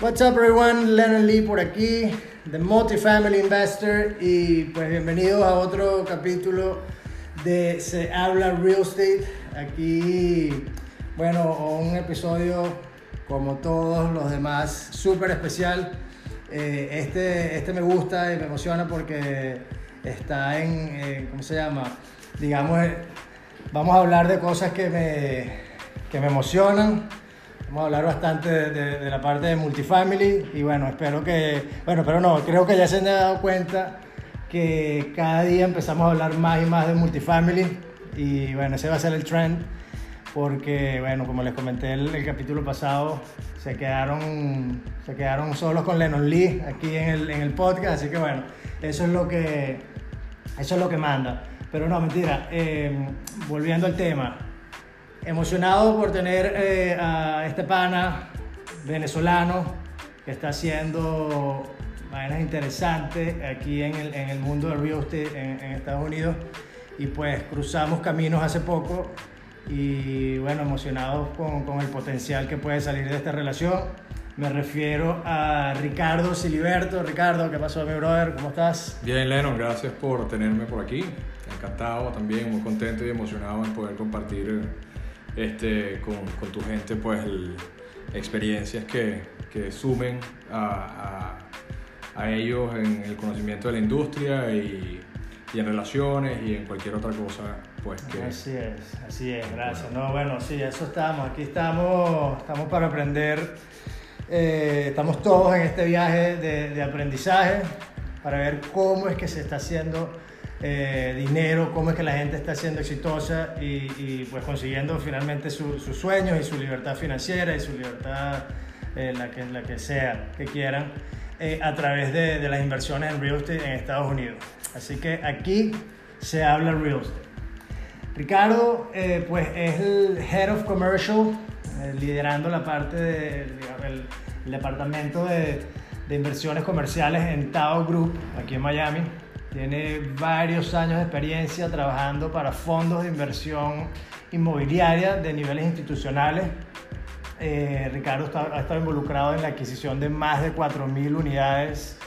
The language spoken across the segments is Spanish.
What's up everyone, Lennon Lee por aquí, The Multifamily Investor y pues bienvenidos a otro capítulo de Se Habla Real Estate. Aquí, bueno, un episodio como todos los demás, súper especial. Eh, este, este me gusta y me emociona porque está en, eh, ¿cómo se llama? Digamos, eh, vamos a hablar de cosas que me, que me emocionan Vamos a hablar bastante de, la parte de multifamily y bueno, espero que, bueno, pero no, creo que ya se han dado cuenta que cada día empezamos a hablar más y más de multifamily y bueno, ese va a ser el trend porque bueno, como les comenté el, el capítulo pasado, se quedaron, se quedaron solos con Lennon Lee aquí en el, en el podcast, así que bueno, eso es lo que, eso es lo que manda. Pero no, mentira, eh, volviendo al tema, Emocionado por tener eh, a este pana venezolano que está haciendo vainas interesantes aquí en el, en el mundo del real estate en, en, Estados Unidos. Y pues cruzamos caminos hace poco y bueno, emocionados con, con el potencial que puede salir de esta relación. Me refiero a Ricardo Siliberto. Ricardo, ¿qué pasó, mi brother? ¿Cómo estás? Bien, Lennon, gracias por tenerme por aquí. Encantado también, muy contento y emocionado en poder compartir este, con, con tu gente, pues experiencias que, que sumen a, a, a, ellos en el conocimiento de la industria y, y, en relaciones y en cualquier otra cosa. Pues que, así es, así es, gracias. No, bueno, sí, eso estamos, aquí estamos, estamos para aprender, eh, estamos todos en este viaje de, de aprendizaje para ver cómo es que se está haciendo eh, dinero, cómo es que la gente está siendo exitosa y, pues consiguiendo finalmente sus sueños y su libertad financiera y su libertad, eh, la, que, la que sea que quieran, eh, a través de, las inversiones en real estate en Estados Unidos. Así que aquí se habla real estate. Ricardo, pues es el Head of Commercial, liderando la parte del de, departamento de, de inversiones comerciales en Tao Group, aquí en Miami. Tiene varios años de experiencia trabajando para fondos de inversión inmobiliaria de niveles institucionales. Eh, Ricardo ha estado involucrado en la adquisición de más de 4.000 unidades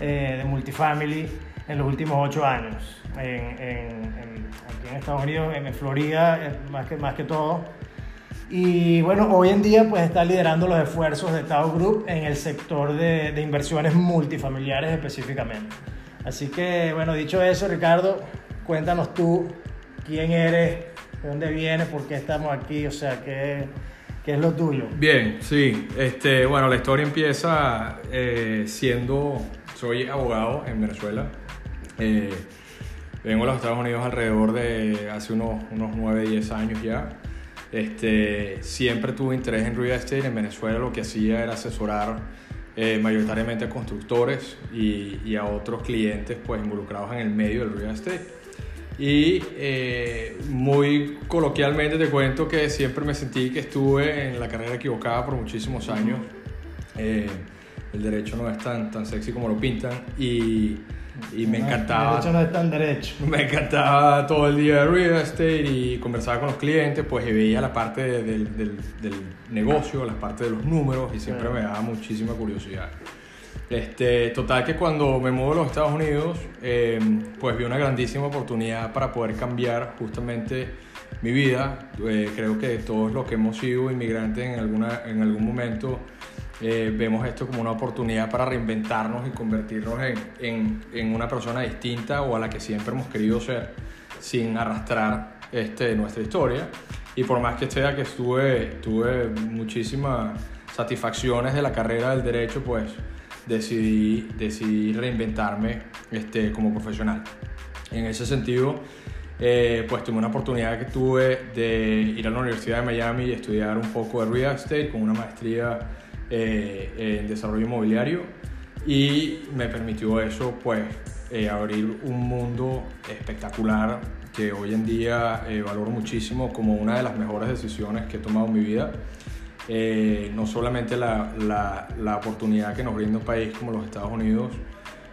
eh, de multifamily en los últimos 8 años. En, en, aquí en Estados Unidos, en Florida, eh, más que, más que todo. Y bueno, hoy en día pues está liderando los esfuerzos de Tao Group en el sector de, de inversiones multifamiliares específicamente. Así que, bueno, dicho eso, Ricardo, cuéntanos tú quién eres, de dónde vienes, por qué estamos aquí, o sea, qué, qué es lo tuyo. Bien, sí. Este, bueno, la historia empieza eh, siendo, soy abogado en Venezuela. Eh, vengo a los Estados Unidos alrededor de hace unos, unos 9, 10 años ya. Este, siempre tuve interés en real estate. En Venezuela lo que hacía era asesorar eh, mayoritariamente a constructores y, y, a otros clientes pues involucrados en el medio del real estate. Y eh, muy coloquialmente te cuento que siempre me sentí que estuve en la carrera equivocada por muchísimos años. Eh, el derecho no es tan, tan sexy como lo pintan y y me encantaba. De hecho, no es tan derecho. Me encantaba todo el día de real estate y conversaba con los clientes, pues y veía la parte del, del, del, negocio, la parte de los números y siempre me daba muchísima curiosidad. Este, total que cuando me mudo a los Estados Unidos, eh, pues vi una grandísima oportunidad para poder cambiar justamente mi vida. Eh, creo que todos los que hemos sido inmigrantes en, alguna, en algún momento eh, vemos esto como una oportunidad para reinventarnos y convertirnos en, en, en, una persona distinta o a la que siempre hemos querido ser sin arrastrar este, nuestra historia. Y por más que sea que estuve, tuve muchísimas satisfacciones de la carrera del derecho, pues decidí, decidí reinventarme este, como profesional. En ese sentido, eh, pues tuve una oportunidad que tuve de ir a la Universidad de Miami y estudiar un poco de real estate con una maestría eh, en desarrollo inmobiliario y me permitió eso pues eh, abrir un mundo espectacular que hoy en día eh, valoro muchísimo como una de las mejores decisiones que he tomado en mi vida. Eh, no solamente la, la, la, oportunidad que nos brinda un país como los Estados Unidos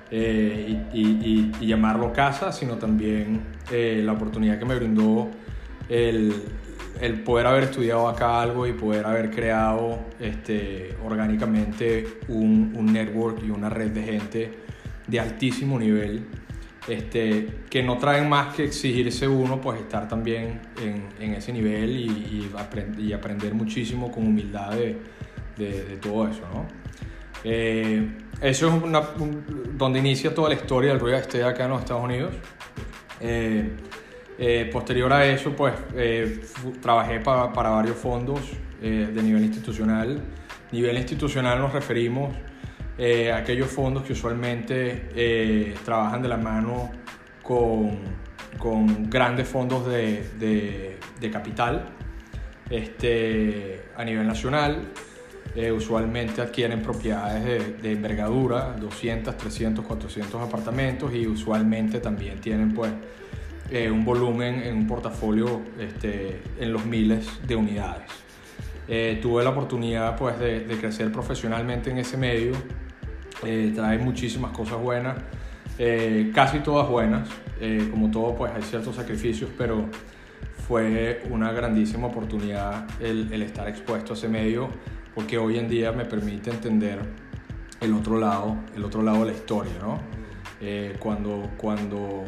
eh, y, y, y, llamarlo casa, sino también la oportunidad que me brindó el, el poder haber estudiado acá algo y poder haber creado este, orgánicamente un, network y una red de gente de altísimo nivel este, que no traen más que exigirse uno, pues estar también en, en ese nivel y, y, aprend y, aprender muchísimo con humildad de, todo eso. Eh, eso es donde inicia toda la historia del real estate acá en los Estados Unidos. Eh, eh, posterior a eso, pues eh, trabajé para, varios fondos eh, de nivel institucional. Nivel institucional nos referimos eh, a aquellos fondos que usualmente trabajan de la mano con, con grandes fondos de, de, capital este, a nivel nacional. Usualmente adquieren propiedades de, de, envergadura, 200, 300, 400 apartamentos y usualmente también tienen pues eh, un volumen en un portafolio este, en los miles de unidades. Eh, tuve la oportunidad pues de, de, crecer profesionalmente en ese medio, eh, trae muchísimas cosas buenas, eh, casi todas buenas, como todo pues hay ciertos sacrificios, pero fue una grandísima oportunidad el, el estar expuesto a ese medio porque hoy en día me permite entender el otro lado, el otro lado de la historia, ¿no? Eh, cuando, cuando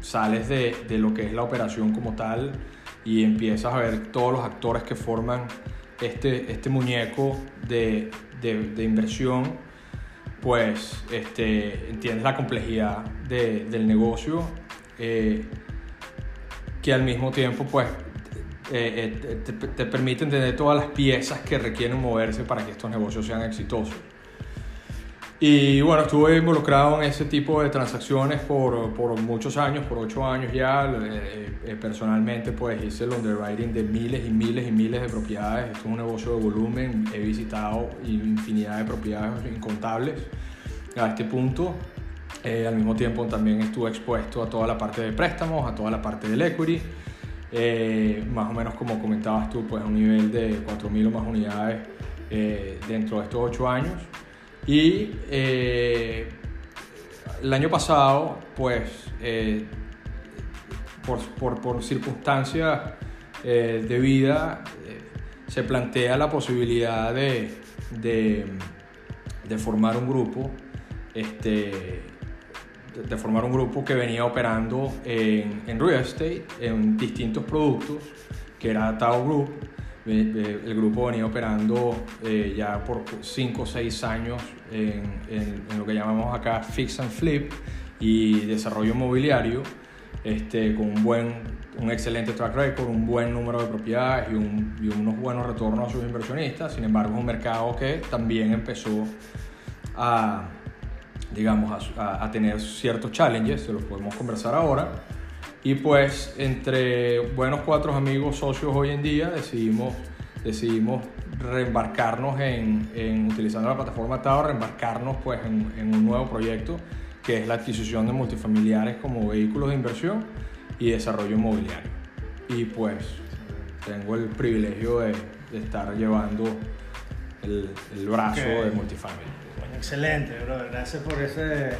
sales de, de, lo que es la operación como tal y empiezas a ver todos los actores que forman este, este muñeco de, de, inversión, pues este, entiendes la complejidad del negocio, eh, que al mismo tiempo pues eh, te, te, permite entender todas las piezas que requieren moverse para que estos negocios sean exitosos. Y bueno, estuve involucrado en ese tipo de transacciones por, por muchos años, por ocho años ya. Eh, eh, personalmente pues hice el underwriting de miles y miles y miles de propiedades. Esto es un negocio de volumen. He visitado infinidad de propiedades incontables a este punto. Eh, al mismo tiempo también estuve expuesto a toda la parte de préstamos, a toda la parte del equity. Eh, más o menos como comentabas tú, pues a un nivel de 4.000 o más unidades eh, dentro de estos 8 años. Y eh, el año pasado, pues eh, por, por, circunstancias de vida, se plantea la posibilidad de, de, de formar un grupo este, de formar un grupo que venía operando en, en real estate, en distintos productos, que era Tao Group. El grupo venía operando eh, ya por 5 o 6 años en, lo que llamamos acá Fix and Flip y desarrollo inmobiliario, este, con un, buen, un excelente track record, un buen número de propiedades y, un, y unos buenos retornos a sus inversionistas. Sin embargo, es un mercado que también empezó a, digamos, a, tener ciertos challenges, se los podemos conversar ahora. Y pues entre buenos cuatro amigos socios hoy en día decidimos, decidimos reembarcarnos en, en utilizando la plataforma Tao, reembarcarnos pues en, en, un nuevo proyecto que es la adquisición de multifamiliares como vehículos de inversión y desarrollo inmobiliario. Y pues tengo el privilegio de, de estar llevando el, el brazo okay. de multifamily excelente, brother. Gracias por ese,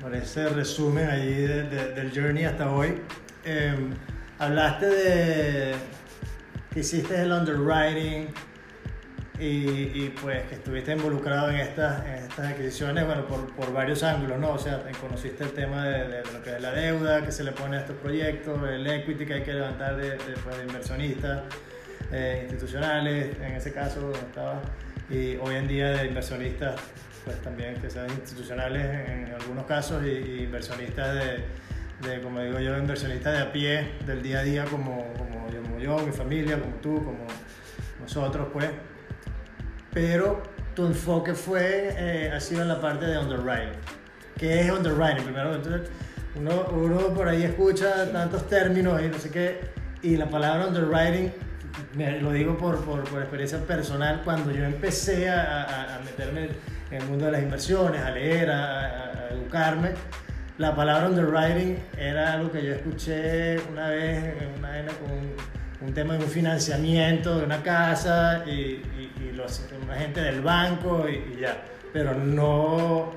por ese resumen ahí de, de, del journey hasta hoy. Eh, hablaste de que hiciste el underwriting y, pues que estuviste involucrado en estas, en estas adquisiciones, bueno, por, varios ángulos, ¿no? O sea, conociste el tema de, lo que es la deuda que se le pone a estos proyectos, el equity que hay que levantar de, pues, inversionistas eh, institucionales, en ese caso estaba, y hoy en día de inversionistas pues también que sean institucionales en, algunos casos y, y inversionistas de, de, como digo yo, inversionistas de a pie del día a día como, como, yo, como yo, mi familia, como tú, como nosotros, pues. Pero tu enfoque fue, eh, ha sido en la parte de underwriting. ¿Qué es underwriting? Primero, entonces, uno, uno por ahí escucha tantos términos y no sé qué, y la palabra underwriting me, lo digo por, por, por, experiencia personal, cuando yo empecé a, a, a meterme en el mundo de las inversiones, a leer, a, a, educarme. La palabra underwriting era algo que yo escuché una vez en una con un, un tema de un financiamiento de una casa y, y, y los, una gente del banco y, y, ya, pero no,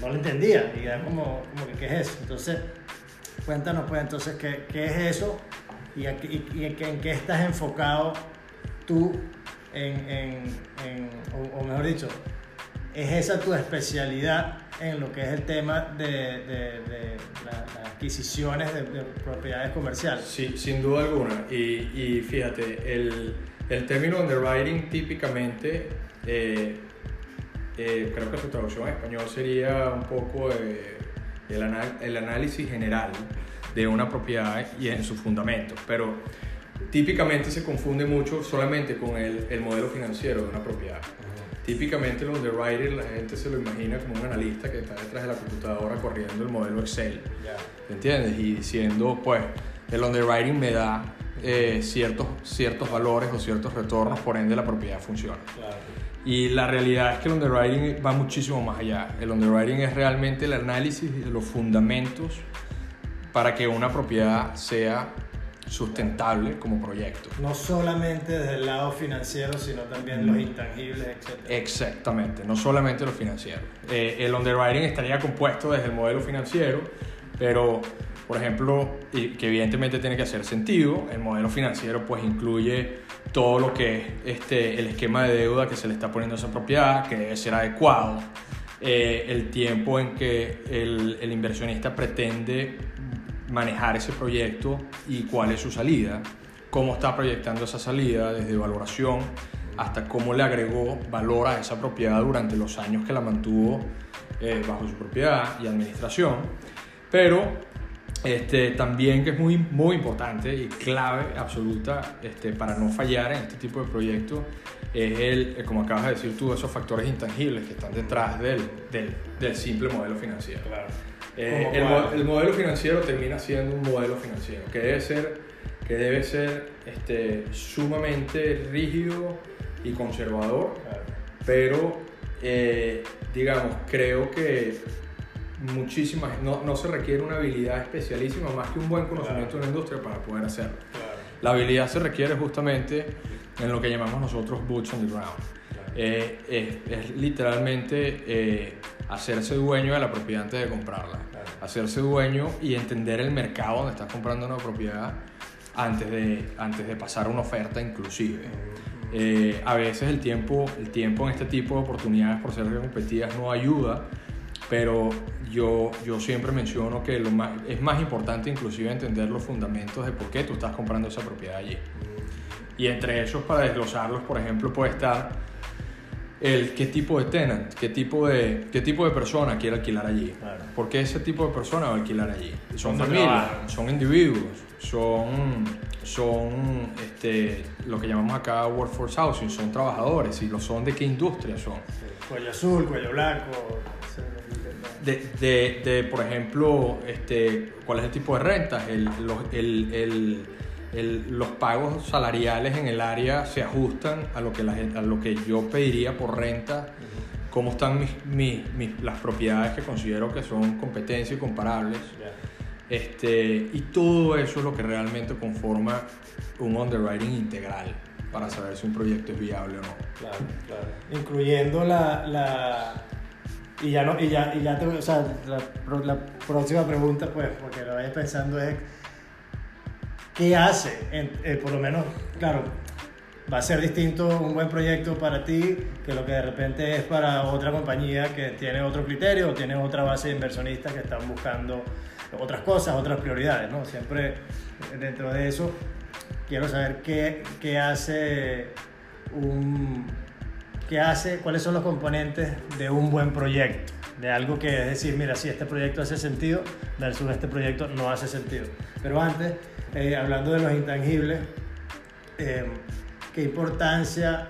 no lo entendía y era como, como que, ¿qué es eso? Entonces, cuéntanos pues entonces, ¿qué, qué es eso? ¿Y, aquí- en qué estás enfocado tú en, en- en- o, o mejor dicho, ¿es esa tu especialidad en lo que es el tema de, de- de la- las adquisiciones de, de propiedades comerciales? Sí, sin duda alguna. Y, fíjate, el, el término underwriting típicamente, eh, eh, creo que su traducción en español sería un poco eh, el, anal- análisis general de una propiedad y en sus fundamentos. Pero típicamente se confunde mucho solamente con el modelo financiero de una propiedad. Típicamente el underwriter la gente se lo imagina como un analista que está detrás de la computadora corriendo el modelo Excel. ¿Me entiendes? Y diciendo, pues, el underwriting me da eh, ciertos, ciertos valores o ciertos retornos, por ende la propiedad funciona. Claro. Y la realidad es que el underwriting va muchísimo más allá. El underwriting es realmente el análisis de los fundamentos para que una propiedad sea sustentable como proyecto. No solamente desde el lado financiero, sino también los intangibles, etc. Exactamente, no solamente lo financiero. Eh, el underwriting estaría compuesto desde el modelo financiero, pero, por ejemplo, y que evidentemente tiene que hacer sentido, el modelo financiero pues incluye todo lo que es este, el esquema de deuda que se le está poniendo a esa propiedad, que debe ser adecuado, eh, el tiempo en que el, el inversionista pretende manejar ese proyecto y cuál es su salida, cómo está proyectando esa salida desde valoración hasta cómo le agregó valor a esa propiedad durante los años que la mantuvo eh, bajo su propiedad y administración. Pero este, también que es muy, muy importante y clave absoluta este, para no fallar en este tipo de proyectos es el, eh, como acabas de decir tú, esos factores intangibles que están detrás del, del, simple modelo financiero. Eh, ¿Cómo el, mo- el modelo financiero termina siendo un modelo financiero que debe ser, que debe ser este, sumamente rígido y conservador, Claro. pero eh, digamos, creo que muchísimas, no, no se requiere una habilidad especialísima más que un buen conocimiento de la industria para poder hacerlo. Claro. La habilidad se requiere justamente en lo que llamamos nosotros boots on the ground. Eh, es, es literalmente eh, hacerse dueño de la propiedad antes de comprarla. Claro. Hacerse dueño y entender el mercado donde estás comprando una propiedad antes de, antes de pasar una oferta inclusive. Eh, a veces el tiempo, el tiempo en este tipo de oportunidades por ser competidas no ayuda, pero yo, yo siempre menciono que lo más, es más importante inclusive entender los fundamentos de por qué tú estás comprando esa propiedad allí. Y entre esos, para desglosarlos, por ejemplo, puede estar el qué tipo de tenant, qué tipo de, qué tipo de persona quiere alquilar allí. Claro. ¿Por qué ese tipo de persona va a alquilar allí? Son ¿Dónde familias, son individuos, son, son este, lo que llamamos acá workforce housing, son trabajadores y lo son de qué industria son. Cuello azul, cuello blanco. De, de, de, por ejemplo, este, cuál es el tipo de rentas, el, los, el, el, el- los pagos salariales en el área se ajustan a lo que, la a lo que yo pediría por renta, cómo están mis, mis- mis- las propiedades que considero que son competencia y comparables. Este, y todo eso es lo que realmente conforma un underwriting integral para saber si un proyecto es viable o no. Claro, claro. Incluyendo la, la y ya no, y ya, y ya te, o sea, la próxima pregunta, pues, porque lo vayas pensando es ¿qué hace? Eh, por lo menos, claro, va a ser distinto un buen proyecto para ti que lo que de repente es para otra compañía que tiene otro criterio o tiene otra base de inversionistas que están buscando otras cosas, otras prioridades, ¿no? Siempre dentro de eso quiero saber qué hace un qué hace, cuáles son los componentes de un buen proyecto, de algo que es decir, mira, si este proyecto hace sentido versus este proyecto no hace sentido. Pero antes, eh, hablando de los intangibles, eh, ¿qué importancia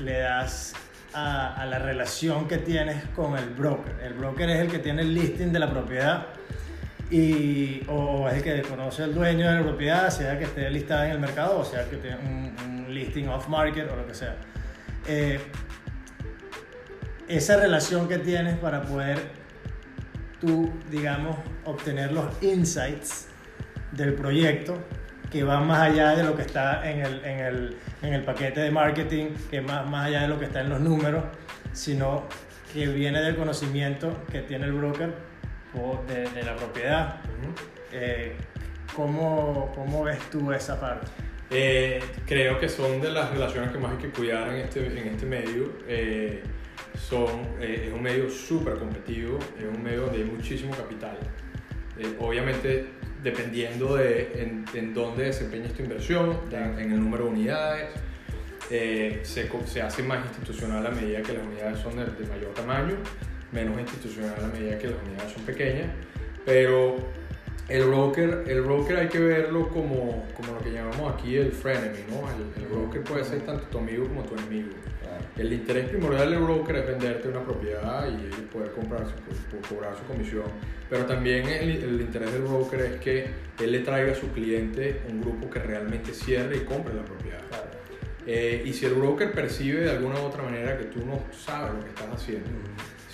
le das a, a la relación que tienes con el broker? El broker es el que tiene el listing de la propiedad y, o es el que conoce al dueño de la propiedad, sea que esté listada en el mercado o sea que tenga un, un listing off market o lo que sea. Eh, esa relación que tienes para poder tú, digamos, obtener los insights del proyecto que van más allá de lo que está en el, en el, en el paquete de marketing, que más, más allá de lo que está en los números, sino que viene del conocimiento que tiene el broker o de, de la propiedad. Eh, ¿cómo, ¿cómo ves tú esa parte? Eh, creo que son de las relaciones que más hay que cuidar en este, en este medio. Eh, son, eh, es un medio súper competitivo, es un medio donde hay muchísimo capital. Eh, obviamente, dependiendo de en, en dónde desempeñes tu inversión, en, en el número de unidades, eh, se, se hace más institucional a medida que las unidades son de, de mayor tamaño, menos institucional a medida que las unidades son pequeñas, pero el broker, el broker hay que verlo como, como lo que llamamos aquí el frenemy, ¿no? El, el broker puede ser tanto tu amigo como tu enemigo. El interés primordial del broker es venderte una propiedad y poder comprar su, cobrar su comisión. Pero también el, el interés del broker es que él le traiga a su cliente un grupo que realmente cierre y compre la propiedad. Eh, y si el broker percibe de alguna u otra manera que tú no sabes lo que estás haciendo,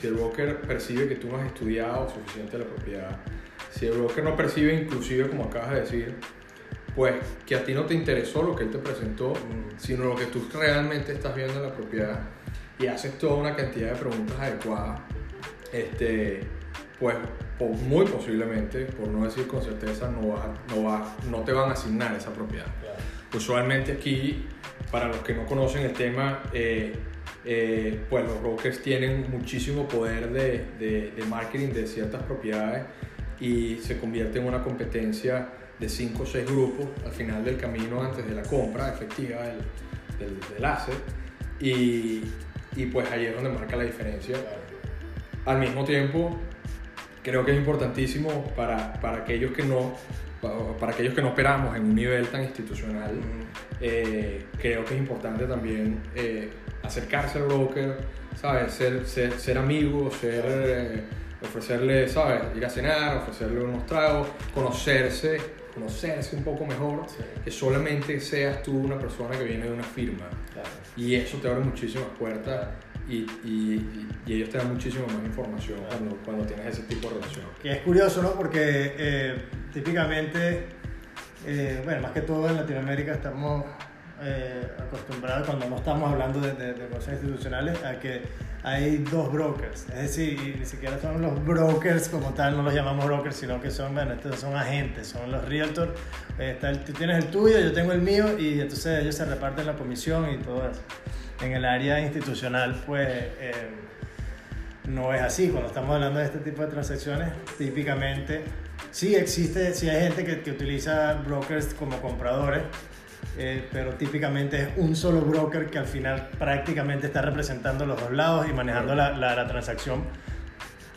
si el broker percibe que tú no has estudiado suficiente la propiedad, si el broker no percibe inclusive, como acabas de decir, pues que a ti no te interesó lo que él te presentó, sino lo que tú realmente estás viendo en la propiedad y haces toda una cantidad de preguntas adecuadas, este, pues muy posiblemente, por no decir con certeza, no, vas a- no, va- no te van a asignar esa propiedad. Usualmente aquí, para los que no conocen el tema, eh, eh, pues los brokers tienen muchísimo poder de, de- de marketing de ciertas propiedades y se convierte en una competencia de 5 o 6 grupos al final del camino antes de la compra efectiva del, del, del asset y, y pues ahí es donde marca la diferencia. Al mismo tiempo, creo que es importantísimo para, para aquellos que no para, aquellos que no operamos en un nivel tan institucional, eh, creo que es importante también eh, acercarse al broker, ¿sabes? Ser, ser, ser amigo, ser, eh, ofrecerle, ¿sabes? Ir a cenar, ofrecerle unos tragos, conocerse, conocerse un poco mejor, que solamente seas tú una persona que viene de una firma. Y eso te abre muchísimas puertas y, y, y ellos te dan muchísima más información cuando, cuando tienes ese tipo de relación. Que es curioso, ¿no? Porque eh, típicamente, eh, bueno, más que todo en Latinoamérica estamos eh, acostumbrados, cuando no estamos hablando de, de, de cosas institucionales, a que hay dos brokers. Es decir, ni siquiera son los brokers como tal, no los llamamos brokers, sino que son, bueno, estos son agentes, son los realtors. Está el- tú tienes el tuyo, yo tengo el mío, y entonces ellos se reparten la comisión y todo eso. En el área institucional, pues... eh, no es así. Cuando estamos hablando de este tipo de transacciones, típicamente sí existe, sí hay gente que, que utiliza brokers como compradores, eh, pero típicamente es un solo broker que al final prácticamente está representando los dos lados y manejando la, la, la transacción.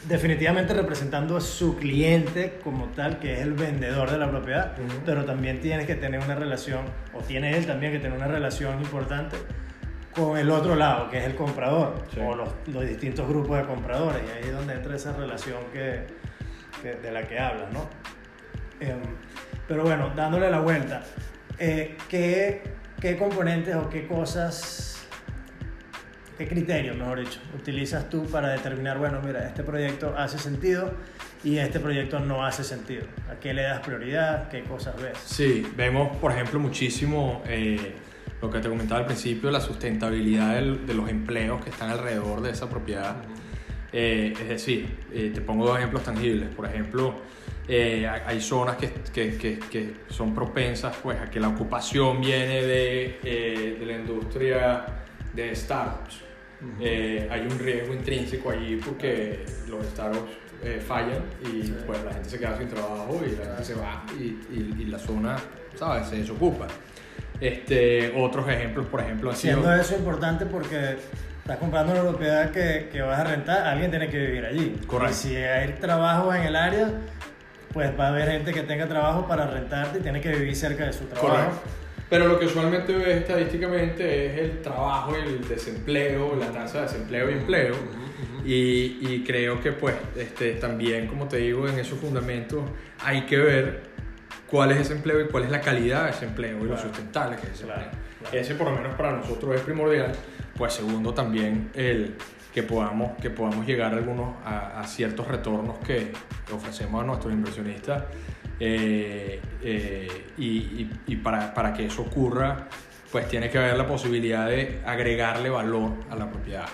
Definitivamente representando a su cliente como tal, que es el vendedor de la propiedad, Ujú. pero también tienes que tener una relación, o tiene él también que tener una relación importante con el otro lado, que es el comprador, Sí. o los, los distintos grupos de compradores, y ahí es donde entra esa relación que, que- de la que hablas, ¿no? Em, pero bueno, dándole la vuelta, eh, ¿qué, ¿qué componentes o qué cosas, qué criterios, mejor dicho, utilizas tú para determinar, bueno, mira, este proyecto hace sentido y este proyecto no hace sentido? ¿A qué le das prioridad? ¿Qué cosas ves? Sí, vemos, por ejemplo, muchísimo eh, lo que te comentaba al principio, la sustentabilidad del- de los empleos que están alrededor de esa propiedad. Eh, es decir, eh, te pongo dos ejemplos tangibles. Por ejemplo, eh, hay, zonas que, que, que, que son propensas pues, a que la ocupación viene de, eh, de la industria de startups. Eh, hay un riesgo intrínseco allí porque los startups eh, fallan y Sí. pues la gente se queda sin trabajo y la gente se va y, y- y la zona, ¿sabes? Se desocupa. Este, otros ejemplos, por ejemplo, han sido... Siendo eso importante porque estás comprando una propiedad que, que vas a rentar, alguien tiene que vivir allí. Correcto. Y si hay trabajo en el área, pues va a haber gente que tenga trabajo para rentarte y tiene que vivir cerca de su trabajo. Correcto. Pero lo que usualmente ves estadísticamente es el trabajo el desempleo, la tasa de desempleo y empleo. Y, y creo que pues este, también, como te digo, en esos fundamentos hay que ver cuál es ese empleo y cuál es la calidad de ese empleo y lo Claro. sustentable que es ese Claro, empleo. claro. Ese por lo menos para nosotros es primordial. Pues segundo también el que podamos, que podamos llegar a, algunos, a, ciertos retornos que ofrecemos a nuestros inversionistas eh, eh, y, para, para que eso ocurra pues tiene que haber la posibilidad de agregarle valor a la propiedad.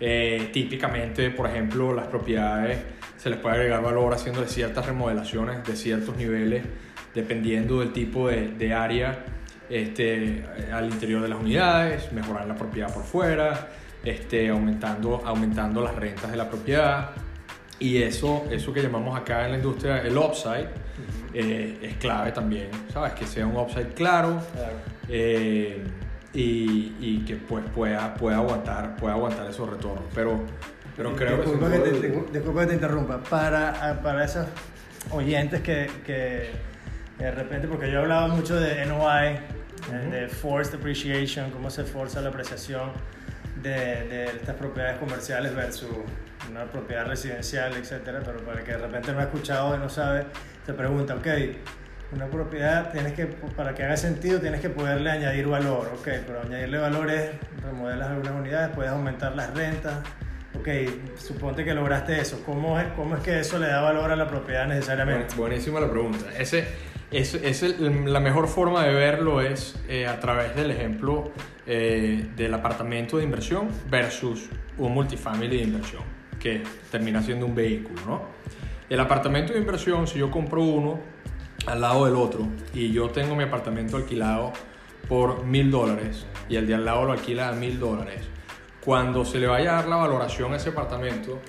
Eh, típicamente, por ejemplo, las propiedades se les puede agregar valor haciendo ciertas remodelaciones de ciertos niveles dependiendo del tipo de área este, al interior de las unidades, mejorar la propiedad por fuera, este, aumentando, aumentando las rentas de la propiedad. Y eso, eso que llamamos acá en la industria el upside eh, es clave también, ¿sabes? Que sea un upside claro eh, y, y, que pues, pueda, pueda, aguantar, pueda aguantar esos retornos. Pero, pero creo disculpa que... Que te, disculpa que te interrumpa. Para, para esos oyentes que, que de repente, porque yo he hablado mucho de NOI, de forced appreciation, cómo se forza la apreciación de, de, estas propiedades comerciales versus una propiedad residencial, etcétera, pero para el que de repente no ha escuchado y no sabe, te pregunta, ok, una propiedad tienes que, para que haga sentido, tienes que poderle añadir valor, ok, pero añadirle valor es remodelas algunas unidades, puedes aumentar las rentas, ok, suponte que lograste eso, ¿cómo es, cómo es que eso le da valor a la propiedad necesariamente? Buenísima la pregunta. Ese, es, la mejor forma de verlo es eh, a través del ejemplo eh, del apartamento de inversión versus un multifamily de inversión, que termina siendo un vehículo, ¿no? El apartamento de inversión, si yo compro uno al lado del otro y yo tengo mi apartamento alquilado por mil dólares y el de al lado lo alquila a mil dólares, cuando se le vaya a dar la valoración a ese apartamento,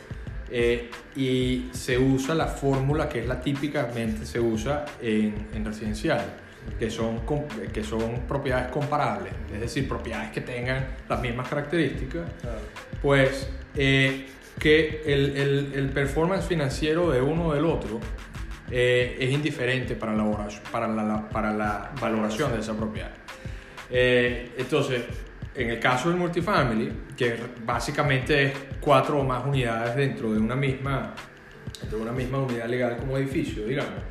eh, y se usa la fórmula que es la típicamente se usa en, en, residencial, que son, que son propiedades comparables, es decir, propiedades que tengan las mismas características, pues eh, que el, el, el, performance financiero de uno o del otro eh, es indiferente para la, para la, para la valoración de esa propiedad. entonces, en el caso del multifamily, que básicamente es cuatro o más unidades dentro de una misma, dentro de una misma unidad legal como edificio, digamos,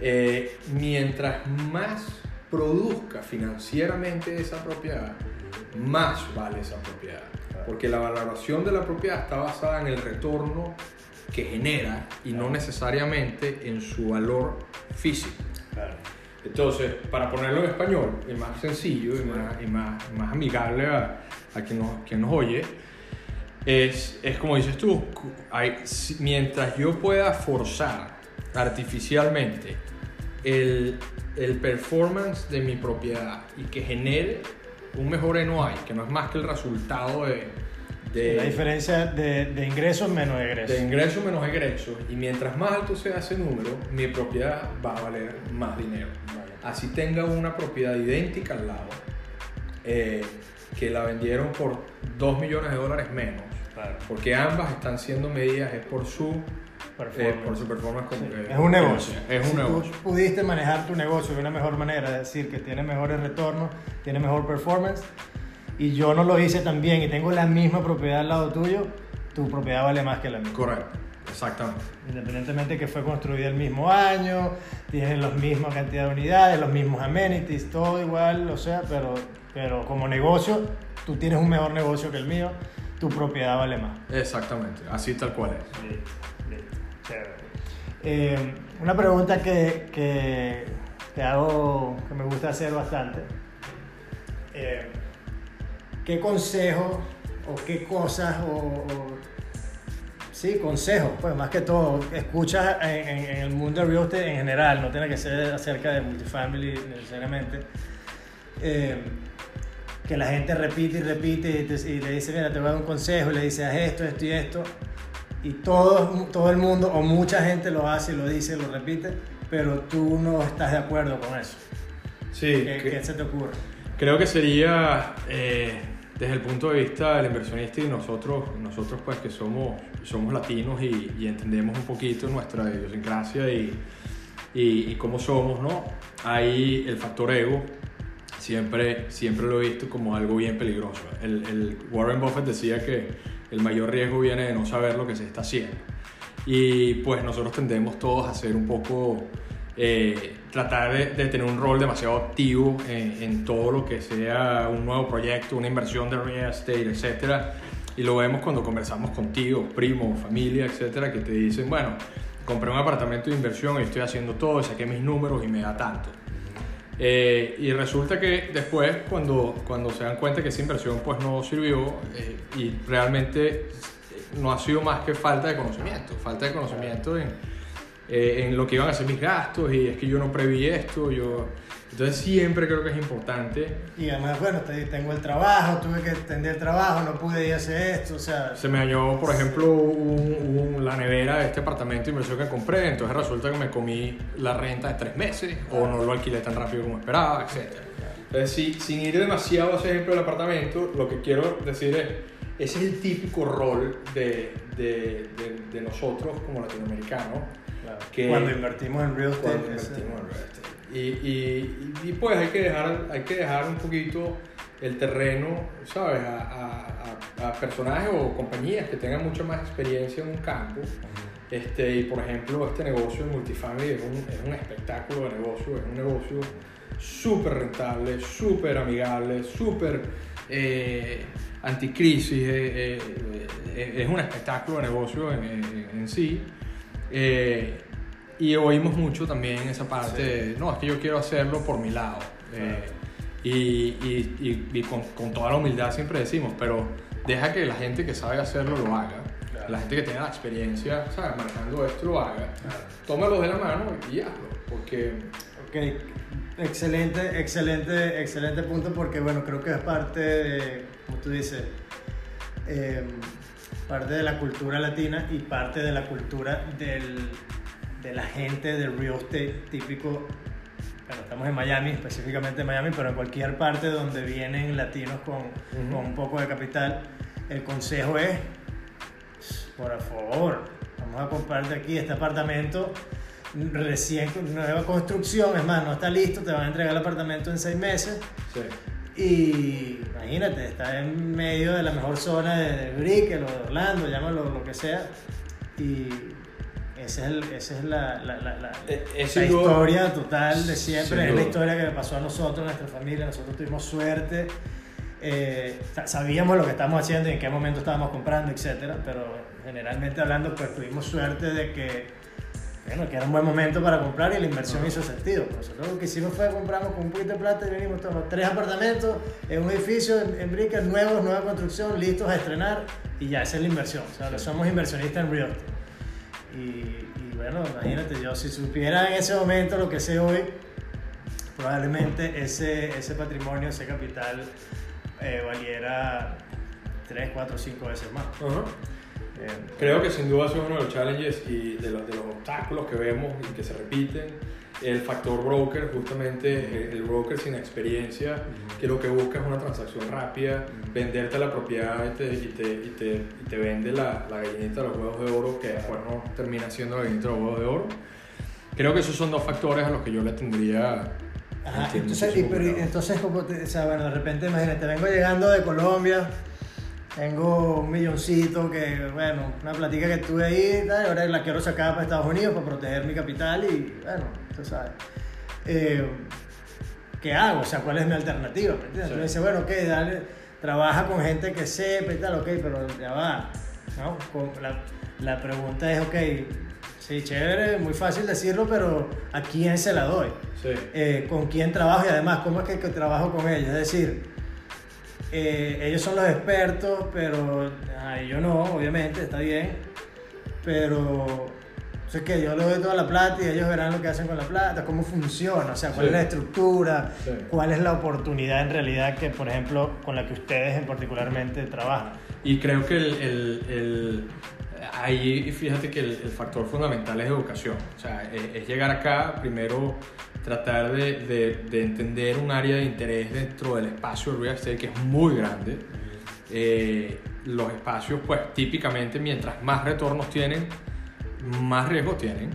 eh, mientras más produzca financieramente esa propiedad, más vale esa propiedad. Porque la valoración de la propiedad está basada en el retorno que genera y no necesariamente en su valor físico. Claro. Entonces, para ponerlo en español, y más sencillo y más, y más, amigable a, quien, nos, quien nos oye, es, es como dices tú, mientras yo pueda forzar artificialmente el, el performance de mi propiedad y que genere un mejor NOI, que no es más que el resultado de, de, la diferencia de, de, ingresos menos egresos. De ingresos menos egresos. Y mientras más alto sea ese número, mi propiedad va a valer más dinero. Así tenga una propiedad idéntica al lado, eh, que la vendieron por 2 millones de dólares menos. Porque ambas están siendo medidas es por su performance. Eh, por su performance eh, es un negocio. Es un si negocio. Tú pudiste manejar tu negocio de una mejor manera, es decir, que tiene mejores retornos, tiene mejor performance, y yo no lo hice tan bien y tengo la misma propiedad al lado tuyo, tu propiedad vale más que la mía. Correcto, exactamente. Independientemente que fue construida el mismo año, tiene la misma cantidad de unidades, los mismos amenities, todo igual, o sea, pero, pero como negocio, tú tienes un mejor negocio que el mío, tu propiedad vale más. Exactamente, así tal cual es. Sí, eh, una pregunta que, que, te hago, que me gusta hacer bastante. Eh, ¿qué consejo o qué cosas o, sí, consejos, pues más que todo, escuchas en, el mundo del real estate en general, no tiene que ser acerca de multifamily necesariamente, eh, que la gente repite y repite y, le dice, mira, te voy a dar un consejo, y le dice, haz esto, esto y esto, y todo, todo el mundo o mucha gente lo hace y lo dice, lo repite, pero tú no estás de acuerdo con eso. Sí. ¿Qué, que, ¿qué se te ocurre? Creo que sería... Eh desde el punto de vista del inversionista y nosotros, nosotros pues que somos, somos latinos y, entendemos un poquito nuestra idiosincrasia y, y, cómo somos, ¿no? Hay el factor ego, siempre, siempre lo he visto como algo bien peligroso. El, el Warren Buffett decía que el mayor riesgo viene de no saber lo que se está haciendo. Y pues nosotros tendemos todos a ser un poco eh, tratar de, tener un rol demasiado activo en, todo lo que sea un nuevo proyecto, una inversión de real estate, etc. Y lo vemos cuando conversamos contigo, primos, familia, etcétera, que te dicen, bueno, compré un apartamento de inversión y estoy haciendo todo, saqué mis números y me da tanto. Eh, y resulta que después, cuando, cuando se dan cuenta que esa inversión pues no sirvió eh, y realmente no ha sido más que falta de conocimiento, falta de conocimiento en eh, en lo que iban a ser mis gastos y es que yo no preví esto, yo... Entonces siempre creo que es importante. Y además, bueno, tengo el trabajo, tuve que atender el trabajo, no pude ir a hacer esto, o sea... Se me dañó, por ejemplo, un, la nevera de este apartamento de inversión que compré, entonces resulta que me comí la renta de tres meses o no lo alquilé tan rápido como esperaba, etc. Entonces, si, sin ir demasiado a ese ejemplo del apartamento, lo que quiero decir es, ese es el típico rol de, de, de, nosotros como latinoamericanos. Que cuando invertimos en real estate. Invertimos en real estate. Y, y, y, pues hay que, dejar, hay que dejar un poquito el terreno, ¿sabes? A, a, a, personajes o compañías que tengan mucha más experiencia en un campo. Este, y por ejemplo, este negocio de multifamily es un, es un espectáculo de negocio, es un negocio súper rentable, súper amigable, súper eh, anticrisis, eh, eh, es un espectáculo de negocio en, en, sí. Eh, y oímos mucho también esa parte, no, es que yo quiero hacerlo por mi lado. Eh, y, y, y, con, con, toda la humildad siempre decimos, pero deja que la gente que sabe hacerlo lo haga. La gente que tenga la experiencia, ¿sabes? Manejando esto lo haga. Tómalo de la mano y hazlo. Porque... Okay. Excelente, excelente, excelente punto porque, bueno, creo que es parte de, como tú dices, eh, parte de la cultura latina y parte de la cultura del de la gente del real estate típico, bueno, estamos en Miami, específicamente en Miami, pero en cualquier parte donde vienen latinos con, con un poco de capital, el consejo es, por favor, vamos a comprarte aquí este apartamento recién, nueva construcción, es más, no está listo, te van a entregar el apartamento en seis meses. Sí. Y imagínate, está en medio de la mejor zona de, Brickell o de Orlando, llámalo lo que sea. Y esa es, el, esa es la, la, la, e, historia total de siempre, es la historia que me pasó a nosotros, a nuestra familia, nosotros tuvimos suerte, eh, sabíamos lo que estábamos haciendo y en qué momento estábamos comprando, etcétera, pero generalmente hablando, pues tuvimos suerte de que, bueno, que era un buen momento para comprar y la inversión hizo sentido. Nosotros lo que hicimos fue compramos con un poquito de plata y venimos, tomamos tres apartamentos en un edificio en, en nuevos, nueva construcción, listos a estrenar y ya, esa es la inversión. O sea, somos inversionistas en real estate. Y, bueno, imagínate, yo si supiera en ese momento lo que sé hoy, probablemente ese, ese patrimonio, ese capital eh, valiera 3, 4, 5 veces más. Creo que sin duda es uno de los challenges y de los, de los obstáculos que vemos y que se repiten. El factor broker, justamente el broker sin experiencia, que lo que busca es una transacción rápida, venderte la propiedad y te, y te, y te, y te vende la, la, gallinita de los huevos de oro, que después no termina siendo la gallinita de los huevos de oro. Creo que esos son dos factores a los que yo le tendría... Ajá, entonces, pero, entonces como te, o sea, bueno, de repente imagínate, vengo llegando de Colombia, tengo un milloncito que, bueno, una platica que tuve ahí, y ahora la quiero sacar para Estados Unidos para proteger mi capital y, bueno, tú sabes. Eh, ¿Qué hago? O sea, ¿cuál es mi alternativa? Entonces dice, bueno, ok, dale, trabaja con gente que sepa y tal, ok, pero ya va. ¿no? La, la pregunta es, ok, sí, chévere, muy fácil decirlo, pero ¿a quién se la doy? Sí. Eh, ¿Con quién trabajo? Y además, ¿cómo es que, que trabajo con ellos? Es decir, eh, ellos son los expertos, pero yo no, obviamente, está bien. Pero sé que yo les doy toda la plata y ellos verán lo que hacen con la plata, cómo funciona, o sea, cuál es la estructura, cuál es la oportunidad en realidad que, por ejemplo, con la que ustedes en particularmente trabajan. Y creo que el, el, el ahí fíjate que el, factor fundamental es educación, o sea, es, es llegar acá primero tratar de, de, entender un área de interés dentro del espacio real estate que es muy grande. Eh, los espacios, pues típicamente mientras más retornos tienen, más riesgos tienen.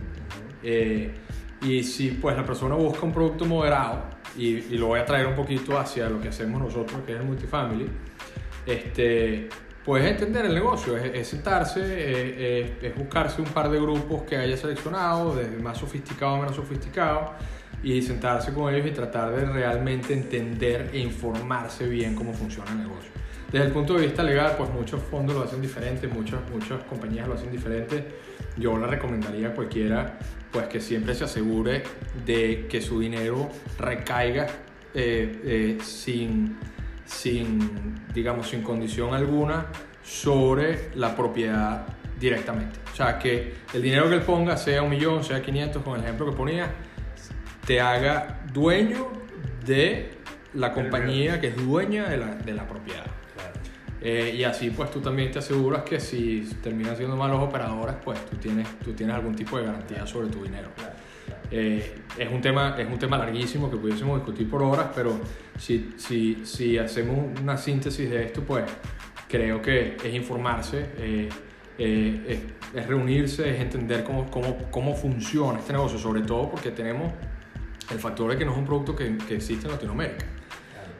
Eh, y si pues la persona busca un producto moderado, y, y, lo voy a traer un poquito hacia lo que hacemos nosotros, que es el multifamily, este, pues entender el negocio, es, sentarse, eh, es buscarse un par de grupos que haya seleccionado, desde más sofisticado a menos sofisticado, y sentarse con ellos y tratar de realmente entender e informarse bien cómo funciona el negocio. Desde el punto de vista legal, pues muchos fondos lo hacen diferente, muchas, muchas compañías lo hacen diferente. Yo le recomendaría a cualquiera pues que siempre se asegure de que su dinero recaiga eh, eh, sin, sin, digamos, sin condición alguna sobre la propiedad directamente. O sea, que el dinero que él ponga, sea un millón, sea 500, con el ejemplo que ponía, te haga dueño de la compañía que es dueña de la, de la propiedad. Eh, y así pues tú también te aseguras que si terminan siendo malos operadores, pues tú tienes, tú tienes algún tipo de garantía sobre tu dinero. Eh, es, un tema, es un tema larguísimo que pudiésemos discutir por horas, pero si, si, si hacemos una síntesis de esto, pues creo que es informarse, eh, es, es, reunirse, es entender cómo, cómo, cómo funciona este negocio, sobre todo porque tenemos el factor de que no es un producto que, que existe en Latinoamérica.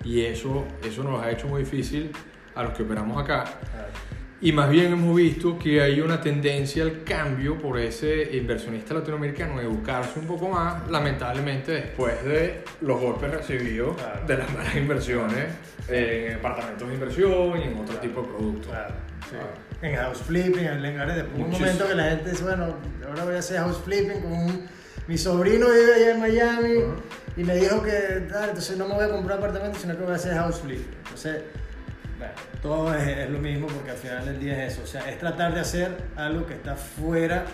Y eso, eso nos ha hecho muy difícil a los que operamos acá. Y más bien hemos visto que hay una tendencia al cambio por ese inversionista latinoamericano de educarse un poco más, lamentablemente después de los golpes recibidos de las malas inversiones en apartamentos de inversión y en otro tipo de productos. En house flipping, en después un momento que la gente dice, bueno, ahora voy a hacer house flipping con mi sobrino vive allá en Miami y me dijo que, tal, entonces no me voy a comprar apartamento, sino que voy a hacer house flipping. Entonces, todo es, lo mismo porque al final del día es eso. O sea, es tratar de hacer algo que está fuera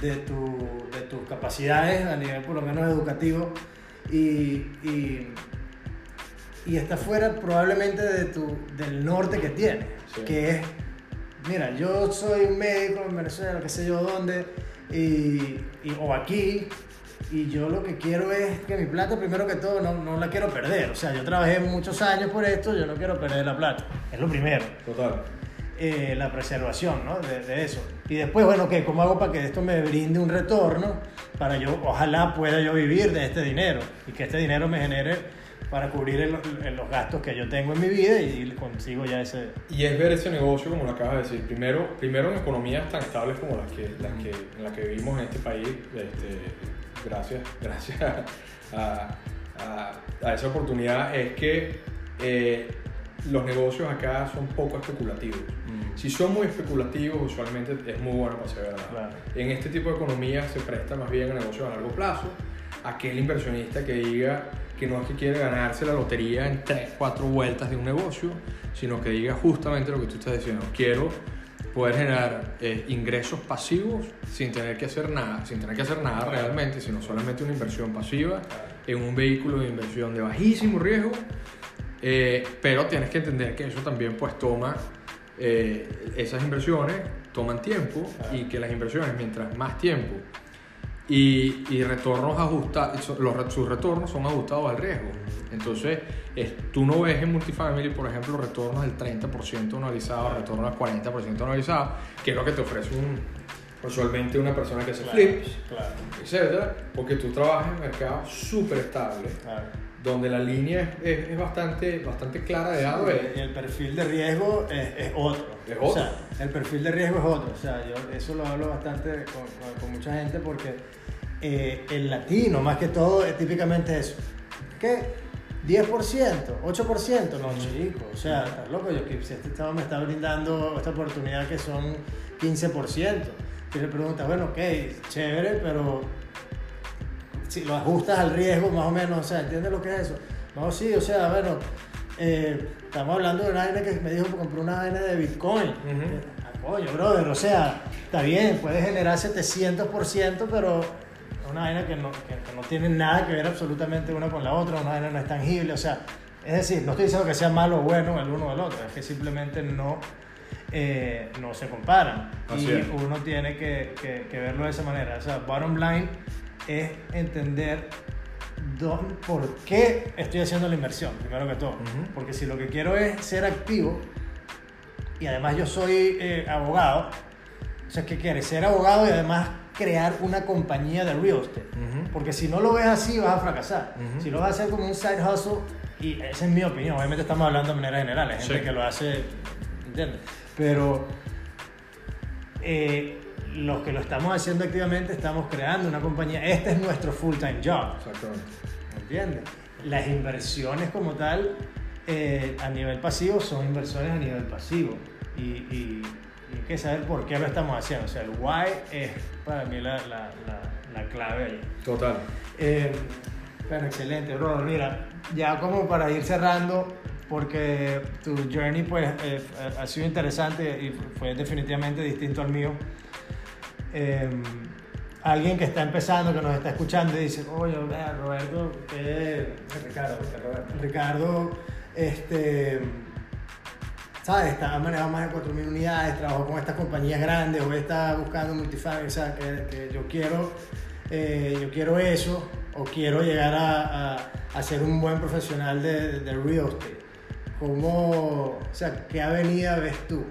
de, tu, de tus capacidades a nivel por lo menos educativo y, y, y está fuera probablemente de tu, del norte que tienes, que es, mira, yo soy un médico en Venezuela, qué sé yo dónde, y, y, o aquí, y yo lo que quiero es que mi plata, primero que todo, no, no, la quiero perder. O sea, yo trabajé muchos años por esto, yo no quiero perder la plata. Es lo primero. Total. Eh, la preservación, ¿no? De, de, eso. Y después, bueno, ¿qué? ¿Cómo hago para que esto me brinde un retorno? Para yo, ojalá pueda yo vivir de este dinero y que este dinero me genere para cubrir los gastos que yo tengo en mi vida y consigo ya ese... Y es ver ese negocio, como lo acabas de decir, primero, primero en economías tan estables como las que, las que, en las que vivimos en este país, este, gracias, gracias a, a, esa oportunidad, es que eh, los negocios acá son poco especulativos. Mm. Si son muy especulativos, usualmente es muy bueno para ser verdad. En este tipo de economía se presta más bien a negocios a largo plazo. Aquel inversionista que diga que no es que quiere ganarse la lotería en 3, 4 vueltas de un negocio, sino que diga justamente lo que tú estás diciendo. Quiero poder generar eh, ingresos pasivos sin tener que hacer nada, sin tener que hacer nada realmente, sino solamente una inversión pasiva en un vehículo de inversión de bajísimo riesgo, eh, pero tienes que entender que eso también pues toma, eh, esas inversiones toman tiempo y que las inversiones mientras más tiempo y, y retornos ajustados, los, sus retornos son ajustados al riesgo. Entonces, tú no ves en multifamily, por ejemplo, retornos del 30% anualizado, retornos al 40% anualizado, que es lo que te ofrece un, usualmente una persona que hace flips, claro. etc. Porque tú trabajas en un mercado súper estable. Donde la línea es, es, bastante, bastante clara de A Y el perfil de riesgo es, es otro. Es otro. O sea, el perfil de riesgo es otro. O sea, yo eso lo hablo bastante con, con, mucha gente porque eh, el latino, más que todo, es típicamente eso. ¿Qué? 10%, 8%, no, chico, o sea, estás loco, yo que si este estado me está brindando esta oportunidad que son 15%, y le preguntas, bueno, ok, chévere, pero si lo ajustas al riesgo más o menos, o sea, ¿entiendes lo que es eso? No, sí, o sea, bueno, eh, estamos hablando de una vaina que me dijo que compró una vaina de Bitcoin. Uh coño, brother, o sea, está bien, puede generar 700%, pero una vaina que no, que, no tiene nada que ver absolutamente una con la otra, una vaina no es tangible, o sea, es decir, no estoy diciendo que sea malo o bueno el uno o el otro, es que simplemente no, eh, no se comparan. y uno tiene que, que, verlo de esa manera. O sea, bottom line es entender por qué estoy haciendo la inversión, primero que todo. Porque si lo que quiero es ser activo, y además yo soy eh, abogado, o sea, ¿qué quieres? Ser abogado y además crear una compañía de real estate. Porque si no lo ves así, vas a fracasar. Si lo vas a hacer como un side hustle, y esa es mi opinión, obviamente estamos hablando de manera general, hay gente que lo hace, ¿entiendes? Pero eh, los que lo estamos haciendo activamente estamos creando una compañía. Este es nuestro full-time job. Exactamente. ¿Entiendes? Las inversiones como tal eh, a nivel pasivo son inversiones a nivel pasivo. y y hay que saber por qué lo estamos haciendo. O sea, el why es para mí la, la, la, clave ahí. Total. Eh, bueno, excelente, bro. Mira, ya como para ir cerrando, porque tu journey pues eh, ha sido interesante y fue definitivamente distinto al mío. Eh, alguien que está empezando, que nos está escuchando y dice, oye, Roberto, que Ricardo, Roberto, Ricardo, este, ¿sabes? Está manejando más de 4.000 unidades, trabajó con estas compañías grandes o está buscando multifamily, o sea, que, que yo quiero, eh, yo quiero eso o quiero llegar a, a, a ser un buen profesional de, de real estate. ¿Cómo, o sea, qué avenida ves tú?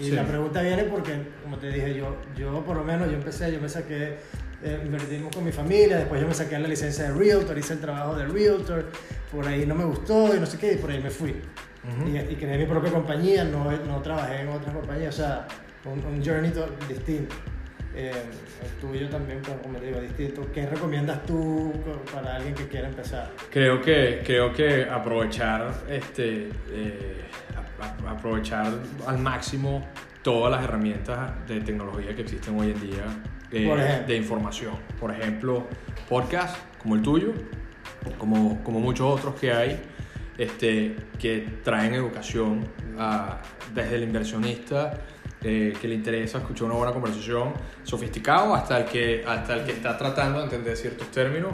Y Sí. la pregunta viene porque, como te dije, yo, yo por lo menos, yo empecé, yo me saqué, eh, invertimos con mi familia, después yo me saqué la licencia de Realtor, hice el trabajo de Realtor, por ahí no me gustó y no sé qué, y por ahí me fui. Y, y creé mi propia compañía, no, no trabajé en otras compañías, o sea, un, un journey to- distinto. Eh, el tuyo también, como te digo, distinto. ¿Qué recomiendas tú para alguien que quiera empezar? Creo que, creo que aprovechar, este, eh, aprovechar al máximo todas las herramientas de tecnología que existen hoy en día eh, de información. Por ejemplo, podcasts como el tuyo, como, como muchos otros que hay, este, que traen educación a- desde el inversionista eh, que le interesa escuchar una buena conversación, sofisticado hasta el que, hasta el que está tratando de entender ciertos términos.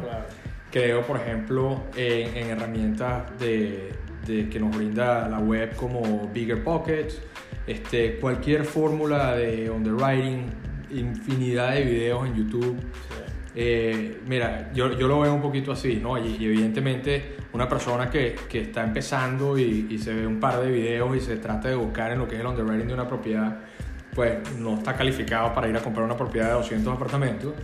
Creo, por ejemplo, en, en herramientas de, de que nos brinda la web como Bigger Pockets, este, cualquier fórmula de underwriting, infinidad de videos en YouTube. Eh, mira, yo, yo lo veo un poquito así, ¿no? Y, y evidentemente una persona que, que está empezando y, y se ve un par de videos y se trata de buscar en lo que es el underwriting de una propiedad, pues no está calificado para ir a comprar una propiedad de 200 apartamentos.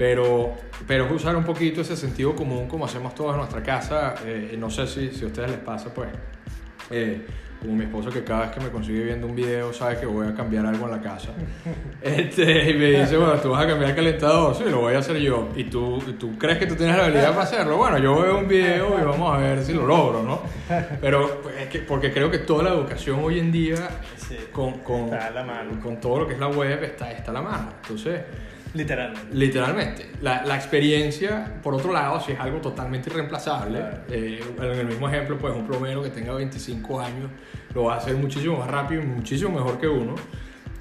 Pero, pero es usar un poquito ese sentido común como hacemos todos en nuestra casa. Eh, no sé si, si a ustedes les pasa, pues, eh, como mi esposo que cada vez que me consigue viendo un video sabe que voy a cambiar algo en la casa. Este, y me dice, bueno, tú vas a cambiar el calentador, sí, lo voy a hacer yo. ¿Y tú, tú crees que tú tienes la habilidad para hacerlo? Bueno, yo veo un video y vamos a ver si lo logro, ¿no? Pero es que, porque creo que toda la educación hoy en día, Sí, con, con, está a la mano. con todo lo que es la web, está, está a la mano. Entonces... Literalmente. Literalmente. La, la experiencia, por otro lado, si es algo totalmente irreemplazable. Claro. Eh, en el mismo ejemplo, pues un plomero que tenga 25 años lo va a hacer muchísimo más rápido y muchísimo mejor que uno.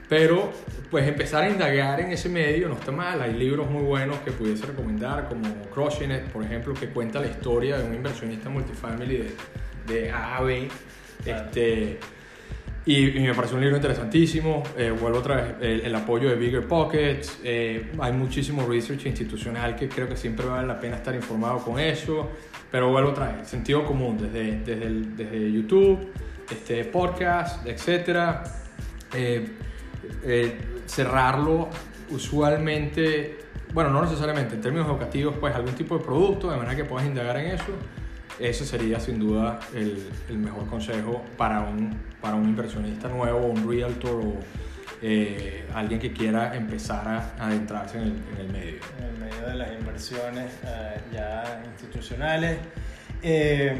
Pero, pues empezar a indagar en ese medio no está mal. Hay libros muy buenos que pudiese recomendar, como Crushing It, por ejemplo, que cuenta la historia de un inversionista multifamily de, de A a B. Claro. Este, y, me pareció un libro interesantísimo. Eh, vuelvo otra vez, el, apoyo de Bigger Pockets. eh, hay muchísimo research institucional que creo que siempre vale la pena estar informado con eso. Pero vuelvo otra vez, sentido común, desde, desde, desde YouTube, este, podcast, etc. Eh, eh, cerrarlo usualmente, bueno, no necesariamente, en términos educativos, pues algún tipo de producto, de manera que puedas indagar en eso. Ese sería sin duda el, mejor consejo para un, para un inversionista nuevo, un realtor o eh, alguien que quiera empezar a, adentrarse en el, medio. En el medio de las inversiones eh, ya institucionales. Eh,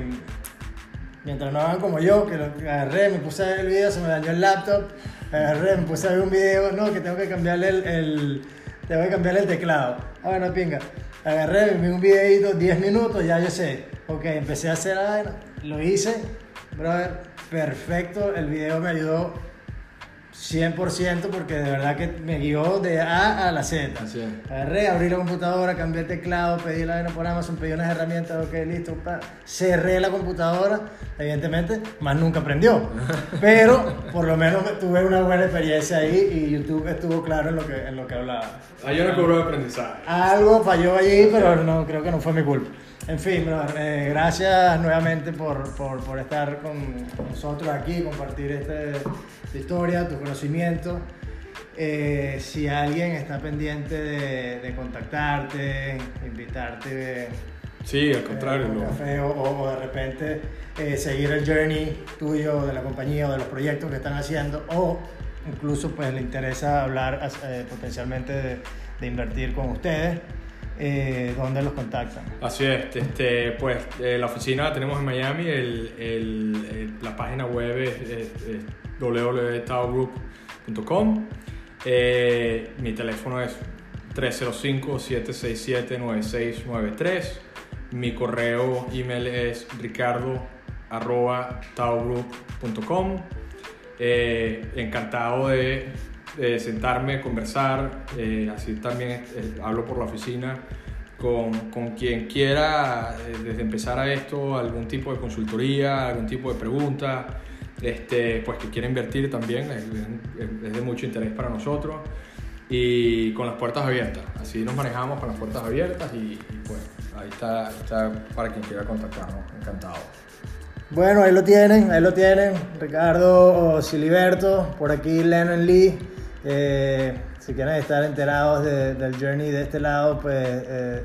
mientras no hagan como yo, que agarré, me puse a ver el video, se me dañó el laptop, agarré, me puse a ver un video, no, que tengo que cambiarle el, el- tengo que cambiarle el teclado. Ah, bueno, pinga. Agarré, vi un videito, 10 minutos, ya yo sé. Ok, empecé a hacer la vaina, lo hice, brother, perfecto, el video me ayudó 100% porque de verdad que me guió de A a la Z. Es. Agarré, abrí la computadora, cambié el teclado, pedí la vaina por Amazon, pedí unas herramientas, ok, listo, pa. cerré la computadora, evidentemente, más nunca prendió. Pero por lo menos me- tuve una buena experiencia ahí y YouTube estuvo claro en lo que, en lo que hablaba. Hay una curva de aprendizaje. Algo falló allí, pero no, creo que no fue mi culpa. En fin, brother, eh, gracias nuevamente por, por, por estar con nosotros aquí, compartir este, tu historia, tu conocimiento. Eh, si alguien está pendiente de, de contactarte, invitarte Sí, al eh, contrario. un café o, o de repente eh, seguir el journey tuyo de la compañía o de los proyectos que están haciendo o incluso pues le interesa hablar potencialmente de, de invertir con ustedes, eh, ¿dónde los contactan? Así es, este, pues eh, la oficina la tenemos en Miami, el, el- la página web es, es- es. Eh, mi teléfono es 305-767-9693. Mi correo email es ricardo arroba taogroup.com. Eh, encantado de, de, sentarme, conversar, eh, así también eh, hablo por la oficina con, con quien quiera, desde empezar a esto, algún tipo de consultoría, algún tipo de pregunta, este, pues que quiera invertir también, es, es de mucho interés para nosotros y con las puertas abiertas. Así nos manejamos con las puertas abiertas y, pues ahí está, está para quien quiera contactarnos. Encantado. Bueno, ahí lo tienen, ahí lo tienen. Ricardo Siliberto, por aquí Lennon Lee. Eh, si quieren estar enterados del journey de este lado, pues eh,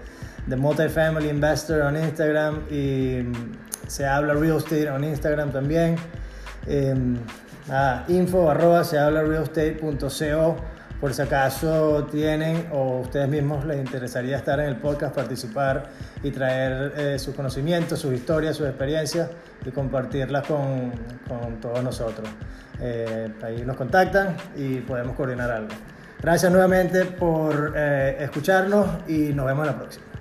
The Multifamily Investor en Instagram y mm, se habla real estate en Instagram también. Eh, info arroba se habla realestate.co por si acaso tienen o ustedes mismos les interesaría estar en el podcast, participar y traer eh, sus conocimientos, sus historias, sus experiencias y compartirlas con, con todos nosotros. Eh, ahí nos contactan y podemos coordinar algo. Gracias nuevamente por eh, escucharnos y nos vemos la próxima.